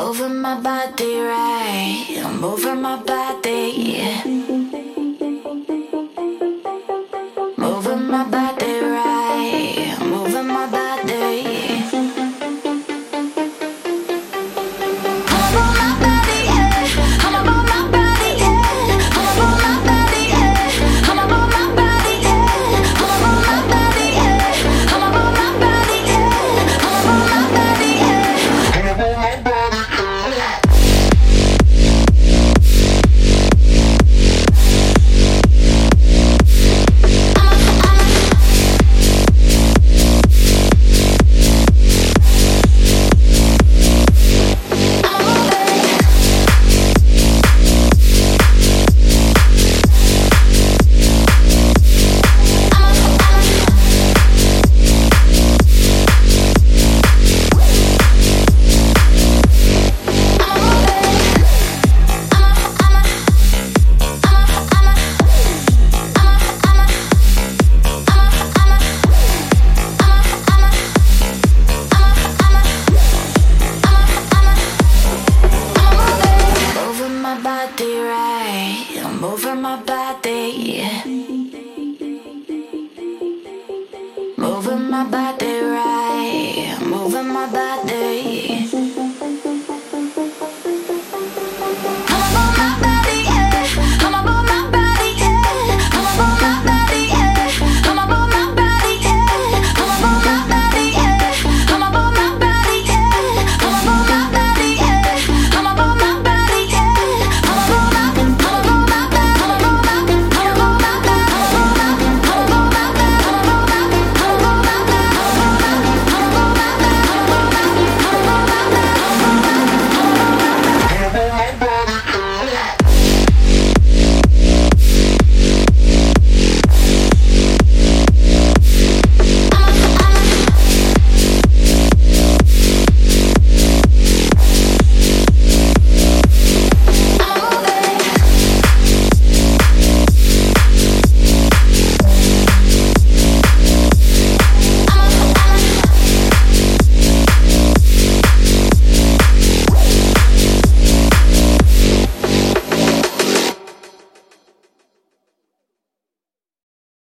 moving my body right. I'm moving my body. Moving my body right. I'm moving my body. Body. over my body. Moving my body right.